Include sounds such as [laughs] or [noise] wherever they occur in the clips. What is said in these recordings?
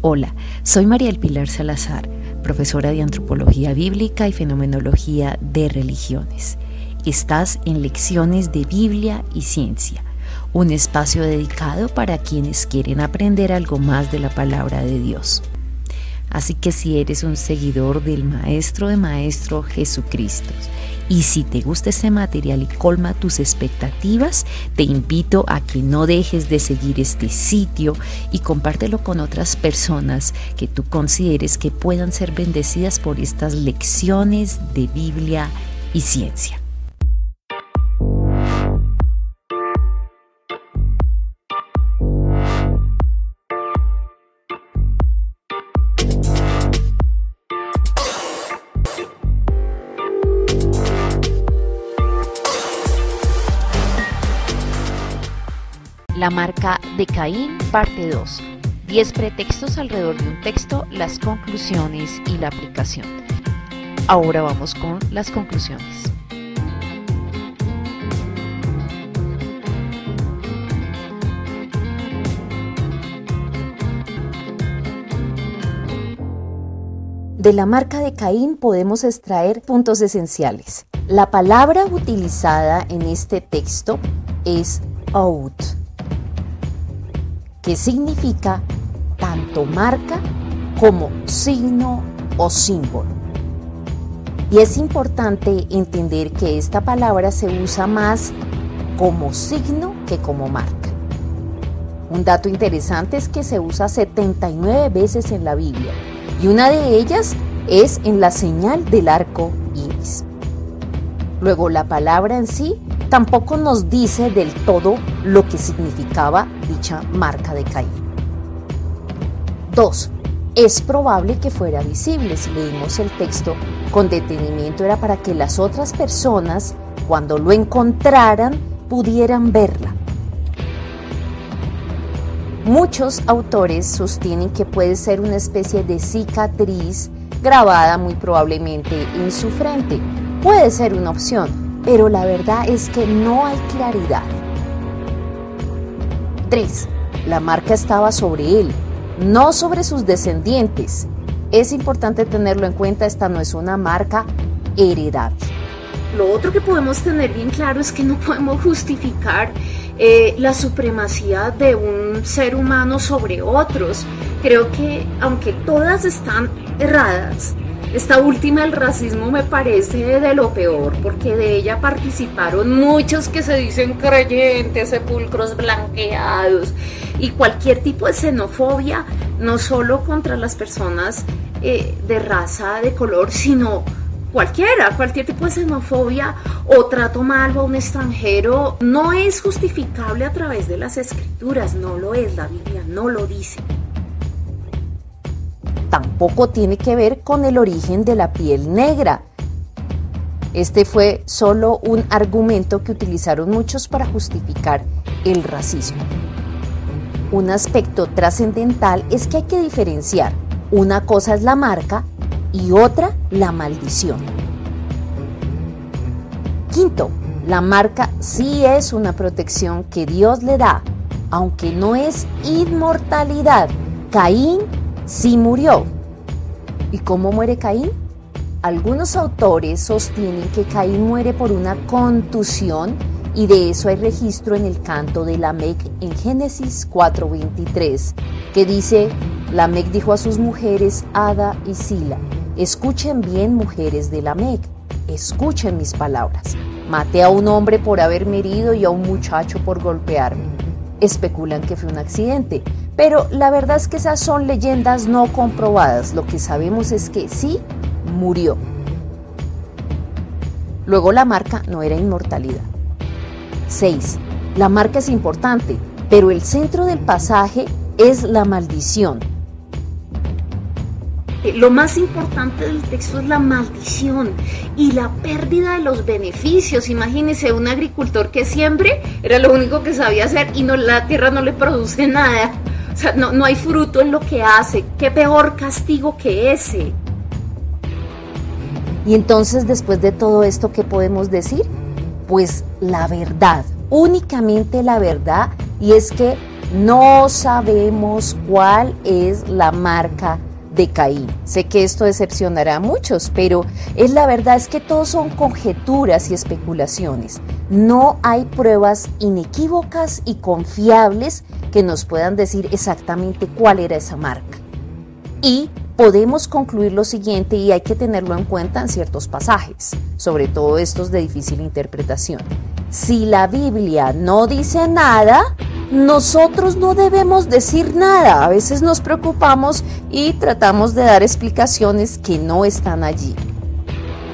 Hola, soy María El Pilar Salazar, profesora de Antropología Bíblica y Fenomenología de Religiones. Estás en Lecciones de Biblia y Ciencia, un espacio dedicado para quienes quieren aprender algo más de la palabra de Dios. Así que si eres un seguidor del Maestro de Maestro Jesucristo y si te gusta este material y colma tus expectativas, te invito a que no dejes de seguir este sitio y compártelo con otras personas que tú consideres que puedan ser bendecidas por estas lecciones de Biblia y ciencia. La marca de Caín, parte 2. 10 pretextos alrededor de un texto, las conclusiones y la aplicación. Ahora vamos con las conclusiones. De la marca de Caín podemos extraer puntos esenciales. La palabra utilizada en este texto es out que significa tanto marca como signo o símbolo. Y es importante entender que esta palabra se usa más como signo que como marca. Un dato interesante es que se usa 79 veces en la Biblia y una de ellas es en la señal del arco iris. Luego la palabra en sí tampoco nos dice del todo lo que significaba dicha marca de Caín. 2. Es probable que fuera visible si leímos el texto con detenimiento era para que las otras personas, cuando lo encontraran, pudieran verla. Muchos autores sostienen que puede ser una especie de cicatriz grabada muy probablemente en su frente. Puede ser una opción, pero la verdad es que no hay claridad. 3. La marca estaba sobre él, no sobre sus descendientes. Es importante tenerlo en cuenta, esta no es una marca heredable. Lo otro que podemos tener bien claro es que no podemos justificar eh, la supremacía de un ser humano sobre otros. Creo que aunque todas están erradas, esta última, el racismo, me parece de lo peor, porque de ella participaron muchos que se dicen creyentes, sepulcros blanqueados y cualquier tipo de xenofobia, no solo contra las personas eh, de raza, de color, sino cualquiera, cualquier tipo de xenofobia o trato mal a un extranjero no es justificable a través de las escrituras, no lo es, la Biblia no lo dice tampoco tiene que ver con el origen de la piel negra. Este fue solo un argumento que utilizaron muchos para justificar el racismo. Un aspecto trascendental es que hay que diferenciar. Una cosa es la marca y otra la maldición. Quinto, la marca sí es una protección que Dios le da, aunque no es inmortalidad. Caín sí murió. ¿Y cómo muere Caín? Algunos autores sostienen que Caín muere por una contusión y de eso hay registro en el canto de Lamec en Génesis 4:23, que dice, Lamec dijo a sus mujeres Ada y Sila, escuchen bien mujeres de Lamec, escuchen mis palabras. Maté a un hombre por haberme herido y a un muchacho por golpearme. Especulan que fue un accidente, pero la verdad es que esas son leyendas no comprobadas. Lo que sabemos es que sí murió. Luego la marca no era inmortalidad. 6. La marca es importante, pero el centro del pasaje es la maldición. Eh, lo más importante del texto es la maldición y la pérdida de los beneficios. Imagínese un agricultor que siempre era lo único que sabía hacer y no, la tierra no le produce [laughs] nada. Sea, no, hay fruto en lo que hace. ¿Qué peor castigo que ese? Y entonces después de todo esto, ¿qué podemos decir? Pues la verdad, únicamente la verdad, y es que no sabemos cuál es la marca de Caín. Sé que esto decepcionará a muchos, pero es la verdad es que todos son conjeturas y especulaciones. No hay pruebas inequívocas y confiables que nos puedan decir exactamente cuál era esa marca. Y podemos concluir lo siguiente y hay que tenerlo en cuenta en ciertos pasajes, sobre todo estos de difícil interpretación. Si la Biblia no dice nada, nosotros no debemos decir nada. A veces nos preocupamos y tratamos de dar explicaciones que no están allí.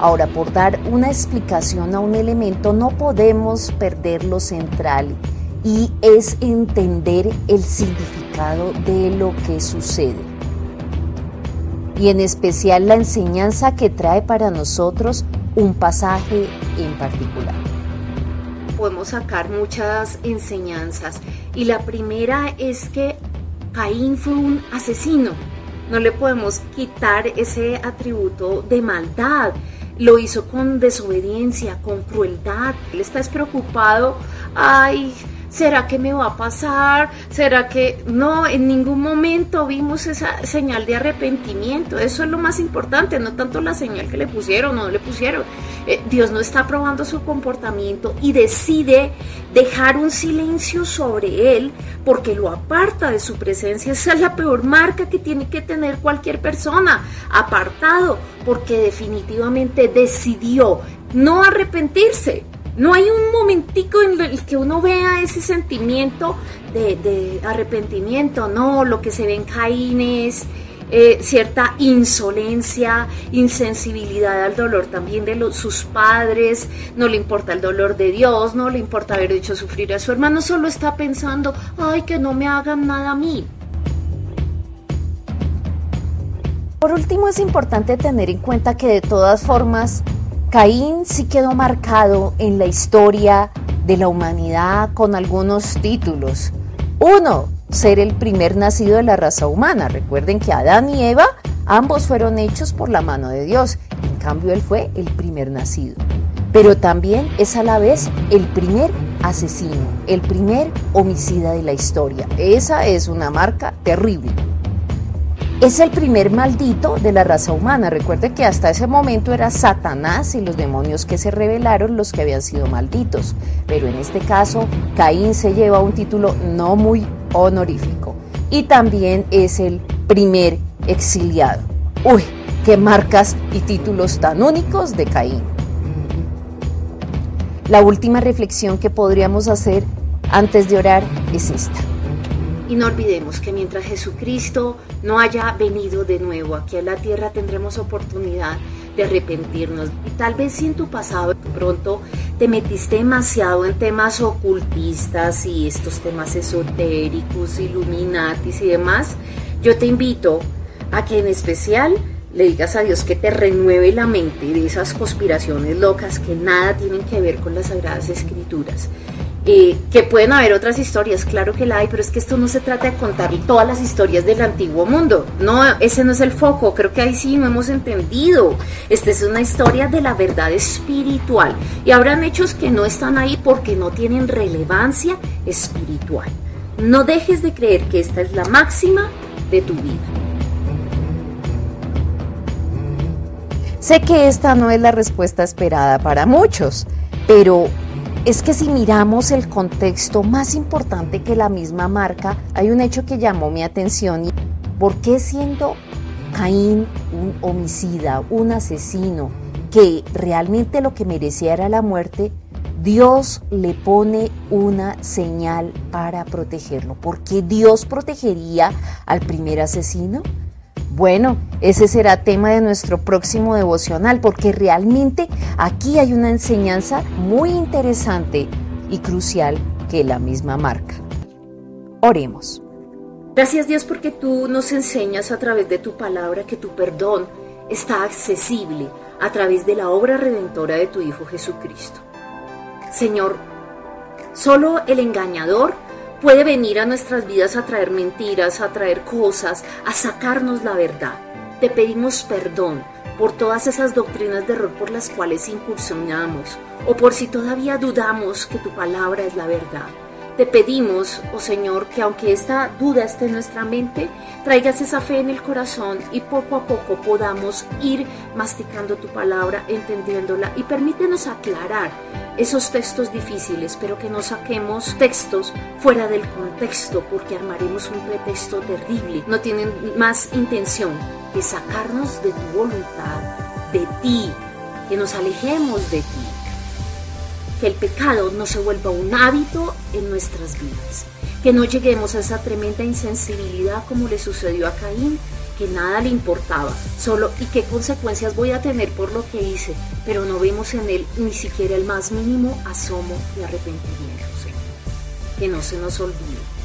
Ahora, por dar una explicación a un elemento no podemos perder lo central y es entender el significado de lo que sucede. Y en especial la enseñanza que trae para nosotros un pasaje en particular podemos sacar muchas enseñanzas y la primera es que Caín fue un asesino. No le podemos quitar ese atributo de maldad. Lo hizo con desobediencia, con crueldad. Él está preocupado. Ay, ¿Será que me va a pasar? ¿Será que no? En ningún momento vimos esa señal de arrepentimiento. Eso es lo más importante, no tanto la señal que le pusieron o no le pusieron. Eh, Dios no está probando su comportamiento y decide dejar un silencio sobre él porque lo aparta de su presencia. Esa es la peor marca que tiene que tener cualquier persona, apartado, porque definitivamente decidió no arrepentirse. No hay un momentico en el que uno vea ese sentimiento de, arrepentimiento, no, lo que se ve en eh, cierta insolencia, insensibilidad al dolor también de los, sus padres, no le importa el dolor de Dios, no le importa haber hecho sufrir a su hermano, solo está pensando, ay, que no me hagan nada a mí. Por último, es importante tener en cuenta que de todas formas, Caín sí quedó marcado en la historia de la humanidad con algunos títulos. Uno, ser el primer nacido de la raza humana. Recuerden que Adán y Eva ambos fueron hechos por la mano de Dios. En cambio, él fue el primer nacido. Pero también es a la vez el primer asesino, el primer homicida de la historia. Esa es una marca terrible es el primer maldito de la raza humana. Recuerde que hasta ese momento era Satanás y los demonios que se rebelaron los que habían sido malditos. Pero en este caso, Caín se lleva un título no muy honorífico. Y también es el primer exiliado. Uy, qué marcas y títulos tan únicos de Caín. La última reflexión que podríamos hacer antes de orar es esta. Y no olvidemos que mientras Jesucristo no haya venido de nuevo aquí a la tierra tendremos oportunidad de arrepentirnos. Y tal vez si en tu pasado pronto te metiste demasiado en temas ocultistas y estos temas esotéricos, iluminatis y demás, yo te invito a que en especial le digas a Dios que te renueve la mente de esas conspiraciones locas que nada tienen que ver con las sagradas escrituras que pueden haber otras historias, claro que la hay, pero es que esto no se trata de contar todas las historias del antiguo mundo. No, ese no es el foco, creo que ahí sí no hemos entendido. Esta es una historia de la verdad espiritual y habrán hechos que no están ahí porque no tienen relevancia espiritual. No dejes de creer que esta es la máxima de tu vida. Sé que esta no es la respuesta esperada para muchos, pero es que si miramos el contexto más importante que la misma marca, hay un hecho que llamó mi atención. ¿Por qué siendo Caín un homicida, un asesino, que realmente lo que merecía era la muerte, Dios le pone una señal para protegerlo? ¿Por qué Dios protegería al primer asesino? Bueno, ese será tema de nuestro próximo devocional porque realmente aquí hay una enseñanza muy interesante y crucial que la misma marca. Oremos. Gracias Dios porque tú nos enseñas a través de tu palabra que tu perdón está accesible a través de la obra redentora de tu Hijo Jesucristo. Señor, solo el engañador puede venir a nuestras vidas a traer mentiras, a traer cosas, a sacarnos la verdad. Te pedimos perdón por todas esas doctrinas de error por las cuales incursionamos, o por si todavía dudamos que tu palabra es la verdad. Te pedimos, oh Señor, que aunque esta duda esté en nuestra mente, traigas esa fe en el corazón y poco a poco podamos ir masticando tu palabra, entendiéndola y permítenos aclarar esos textos difíciles, pero que no saquemos textos fuera del contexto porque armaremos un pretexto terrible. No tienen más intención que sacarnos de tu voluntad, de ti, que nos alejemos de ti que el pecado no se vuelva un hábito en nuestras vidas, que no lleguemos a esa tremenda insensibilidad como le sucedió a Caín, que nada le importaba, solo y qué consecuencias voy a tener por lo que hice, pero no vemos en él ni siquiera el más mínimo asomo de arrepentimiento. Que no se nos olvide